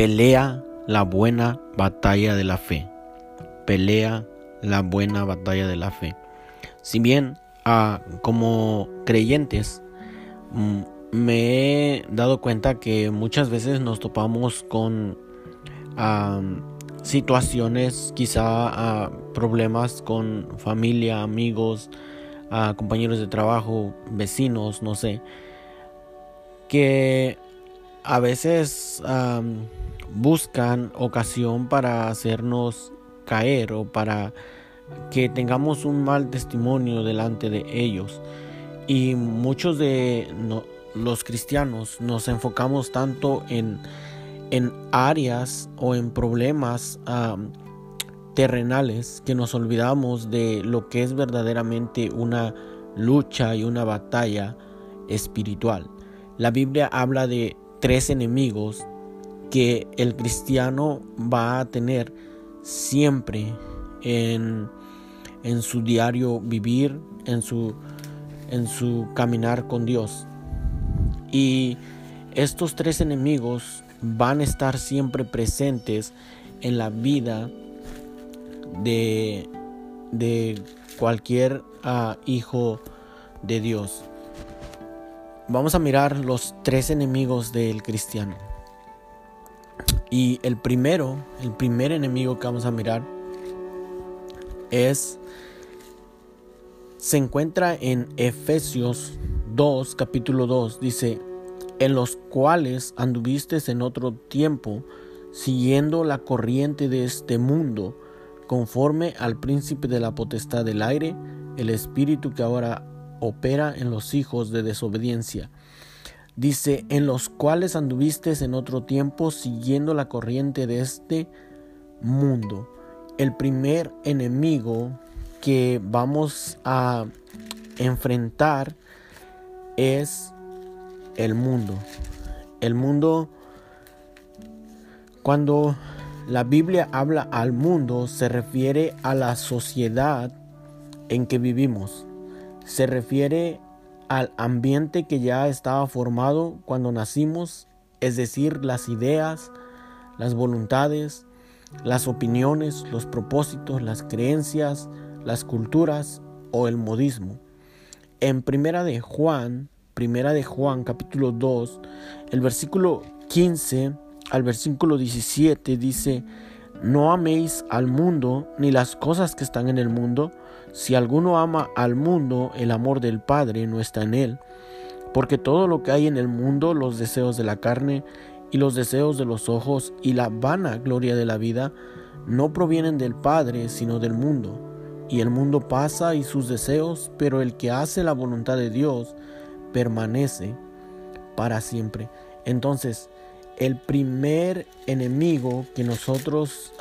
Pelea la buena batalla de la fe. Pelea la buena batalla de la fe. Si bien ah, como creyentes mm, me he dado cuenta que muchas veces nos topamos con situaciones, quizá problemas con familia, amigos, compañeros de trabajo, vecinos, no sé, que a veces buscan ocasión para hacernos caer o para que tengamos un mal testimonio delante de ellos. Y muchos de los cristianos nos enfocamos tanto en, en áreas o en problemas terrenales que nos olvidamos de lo que es verdaderamente una lucha y una batalla espiritual. La Biblia habla de tres enemigos que el cristiano va a tener siempre en, en su diario vivir, en su, en su caminar con Dios. Y estos tres enemigos van a estar siempre presentes en la vida de, de cualquier ah, hijo de Dios. Vamos a mirar los tres enemigos del cristiano. Y el primero, el primer enemigo que vamos a mirar es se encuentra en Efesios 2, capítulo 2, dice, en los cuales anduviste en otro tiempo, siguiendo la corriente de este mundo, conforme al príncipe de la potestad del aire, el espíritu que ahora opera en los hijos de desobediencia Dice, en los cuales anduviste en otro tiempo siguiendo la corriente de este mundo. El primer enemigo que vamos a enfrentar es el mundo. El mundo, cuando la Biblia habla al mundo, se refiere a la sociedad en que vivimos. Se refiere al ambiente que ya estaba formado cuando nacimos, es decir, las ideas, las voluntades, las opiniones, los propósitos, las creencias, las culturas o el modismo. En Primera de Juan, Primera de Juan capítulo 2, el versículo 15 al versículo 17 dice, no améis al mundo ni las cosas que están en el mundo, si alguno ama al mundo, el amor del Padre no está en él, porque todo lo que hay en el mundo, los deseos de la carne y los deseos de los ojos y la vana gloria de la vida, no provienen del Padre, sino del mundo. Y el mundo pasa y sus deseos, pero el que hace la voluntad de Dios permanece para siempre. Entonces, el primer enemigo que nosotros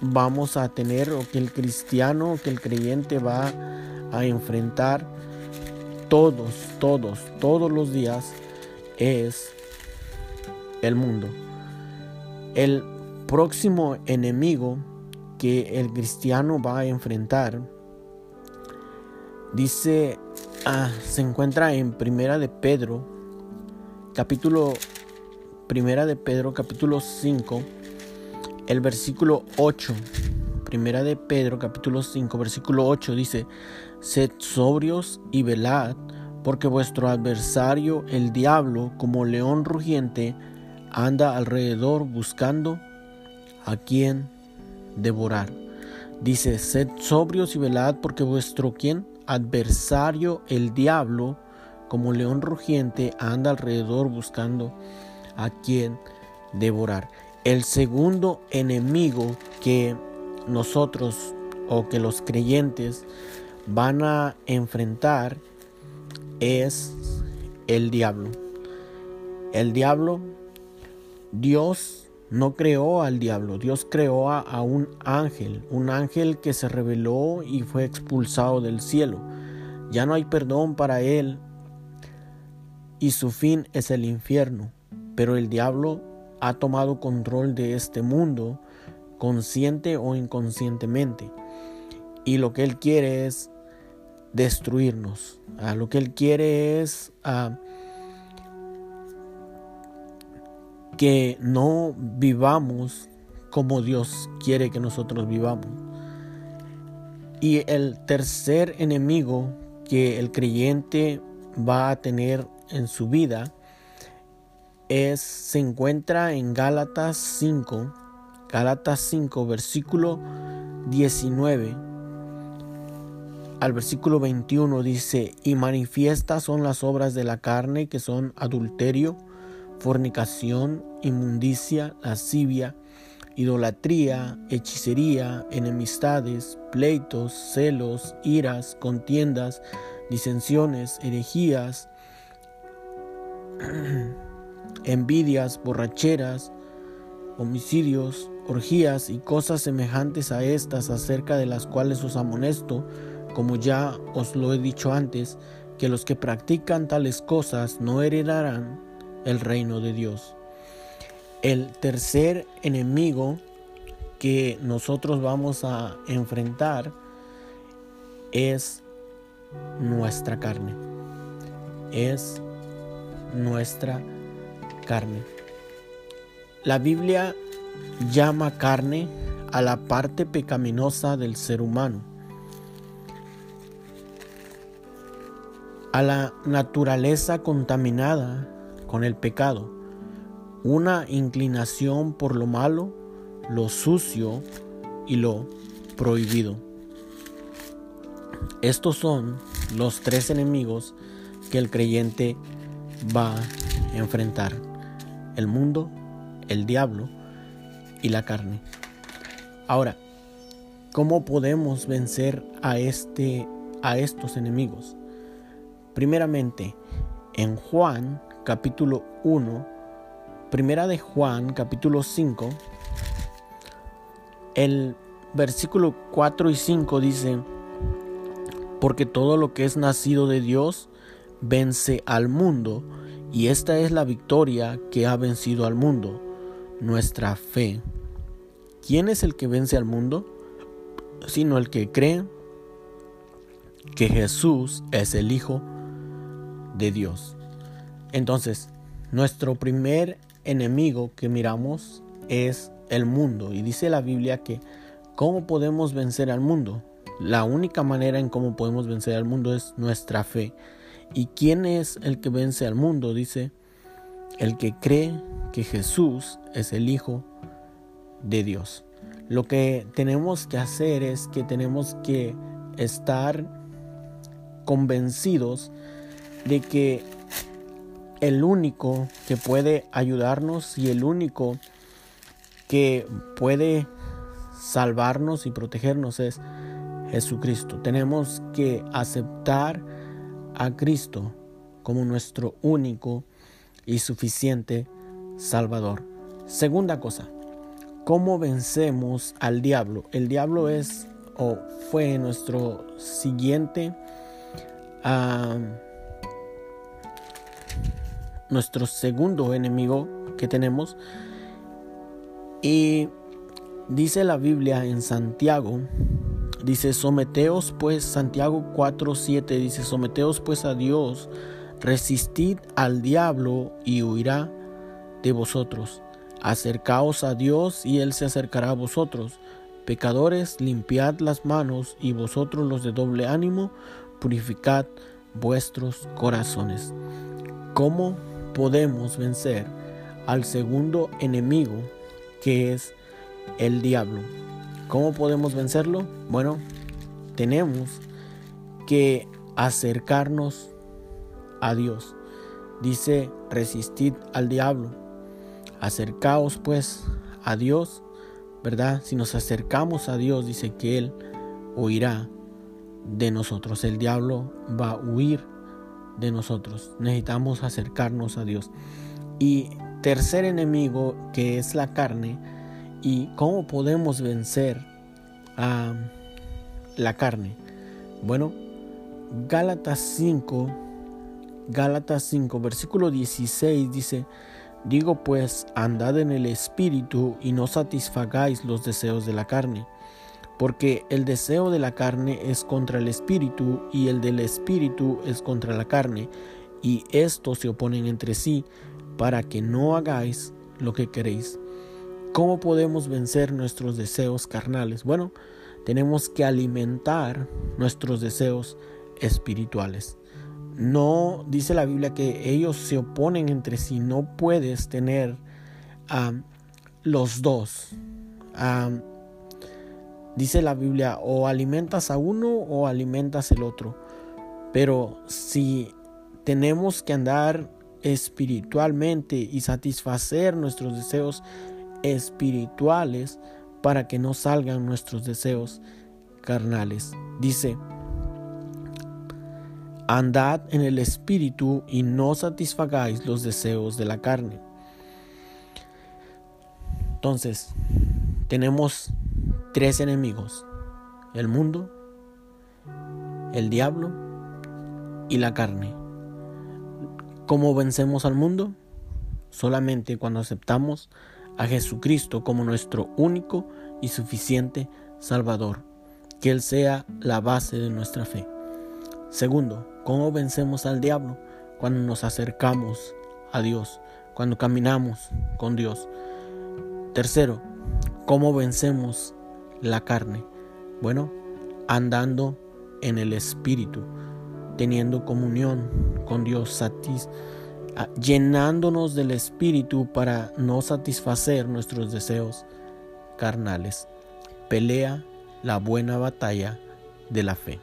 vamos a tener o que el cristiano, que el creyente va a enfrentar todos, todos, todos los días es el mundo. El próximo enemigo que el cristiano va a enfrentar dice ah, se encuentra en Primera de Pedro capítulo Primera de Pedro capítulo 5 el versículo 8. Primera de Pedro capítulo 5 versículo 8 dice, Sed sobrios y velad, porque vuestro adversario el diablo, como león rugiente, anda alrededor buscando a quien devorar. Dice, sed sobrios y velad, porque vuestro quien adversario el diablo, como león rugiente, anda alrededor buscando a quien devorar. El segundo enemigo que nosotros o que los creyentes van a enfrentar es el diablo. El diablo, Dios no creó al diablo, Dios creó a, un ángel, un ángel que se rebeló y fue expulsado del cielo. Ya no hay perdón para él y su fin es el infierno. Pero el diablo ha tomado control de este mundo, consciente o inconscientemente. Y lo que Él quiere es destruirnos. Ah, lo que Él quiere es ah, que que no vivamos como Dios quiere que nosotros vivamos. Y el tercer enemigo que el creyente va a tener en su vida es, se encuentra en Gálatas 5, Gálatas 5, versículo 19 al versículo 21 dice, y manifiestas son las obras de la carne que son adulterio, fornicación, inmundicia, lascivia, idolatría, hechicería, enemistades, pleitos, celos, iras, contiendas, disensiones, herejías, envidias, borracheras, homicidios, orgías y cosas semejantes a estas acerca de las cuales os amonesto, como ya os lo he dicho antes, que los que practican tales cosas no heredarán el reino de Dios. El tercer enemigo que nosotros vamos a enfrentar es nuestra carne. Es nuestra carne. La Biblia llama carne a la parte pecaminosa del ser humano, a la naturaleza contaminada con el pecado, una inclinación por lo malo, lo sucio y lo prohibido. Estos son los tres enemigos que el creyente va a enfrentar. El mundo, el diablo y la carne. Ahora, ¿cómo podemos vencer a este a estos enemigos? Primeramente, en Juan capítulo 1, primera de Juan capítulo 5, el versículo 4 y 5 dice, porque todo lo que es nacido de Dios vence al mundo, y esta es la victoria que ha vencido al mundo, nuestra fe. ¿Quién es el que vence al mundo? Sino el que cree que Jesús es el Hijo de Dios. Entonces, nuestro primer enemigo que miramos es el mundo. Y dice la Biblia que ¿cómo podemos vencer al mundo? La única manera en cómo podemos vencer al mundo es nuestra fe. ¿Y quién es el que vence al mundo? Dice, el que cree que Jesús es el Hijo de Dios. Lo que tenemos que hacer es que tenemos que estar convencidos de que el único que puede ayudarnos y el único que puede salvarnos y protegernos es Jesucristo. Tenemos que aceptar a Cristo como nuestro único y suficiente Salvador. Segunda cosa, ¿cómo vencemos al diablo? El diablo es o fue nuestro siguiente, nuestro segundo enemigo que tenemos. Y dice la Biblia en Santiago, dice, someteos pues, Santiago 4.7 dice, someteos pues a Dios Resistid al diablo y huirá de vosotros. Acercaos a Dios y Él se acercará a vosotros. Pecadores, limpiad las manos y vosotros los de doble ánimo, purificad vuestros corazones. ¿Cómo podemos vencer al segundo enemigo que es el diablo? ¿Cómo podemos vencerlo? Bueno, tenemos que acercarnos a Dios. Dice, resistid al diablo. Acercaos pues a Dios, ¿verdad? Si nos acercamos a Dios, dice que Él huirá de nosotros. El diablo va a huir de nosotros. Necesitamos acercarnos a Dios. Y tercer enemigo que es la carne. ¿Y cómo podemos vencer a la carne? Bueno, Gálatas 5 Gálatas 5, versículo 16 dice, Digo pues, andad en el Espíritu y no satisfagáis los deseos de la carne, porque el deseo de la carne es contra el Espíritu y el del Espíritu es contra la carne, y estos se oponen entre sí, para que no hagáis lo que queréis. ¿Cómo podemos vencer nuestros deseos carnales? Bueno, tenemos que alimentar nuestros deseos espirituales. No dice la Biblia que ellos se oponen entre sí. No puedes tener a los dos. dice la Biblia, o alimentas a uno o alimentas el otro. Pero si tenemos que andar espiritualmente y satisfacer nuestros deseos espirituales para que no salgan nuestros deseos carnales. Dice, andad en el espíritu y no satisfagáis los deseos de la carne. Entonces, tenemos tres enemigos, el mundo, el diablo y la carne. ¿Cómo vencemos al mundo? Solamente cuando aceptamos a Jesucristo como nuestro único y suficiente Salvador, que Él sea la base de nuestra fe. Segundo, ¿cómo vencemos al diablo? Cuando nos acercamos a Dios, cuando caminamos con Dios. Tercero, ¿cómo vencemos la carne? Bueno, andando en el Espíritu, teniendo comunión con Dios, satisfecho llenándonos del Espíritu para no satisfacer nuestros deseos carnales. Pelea la buena batalla de la fe.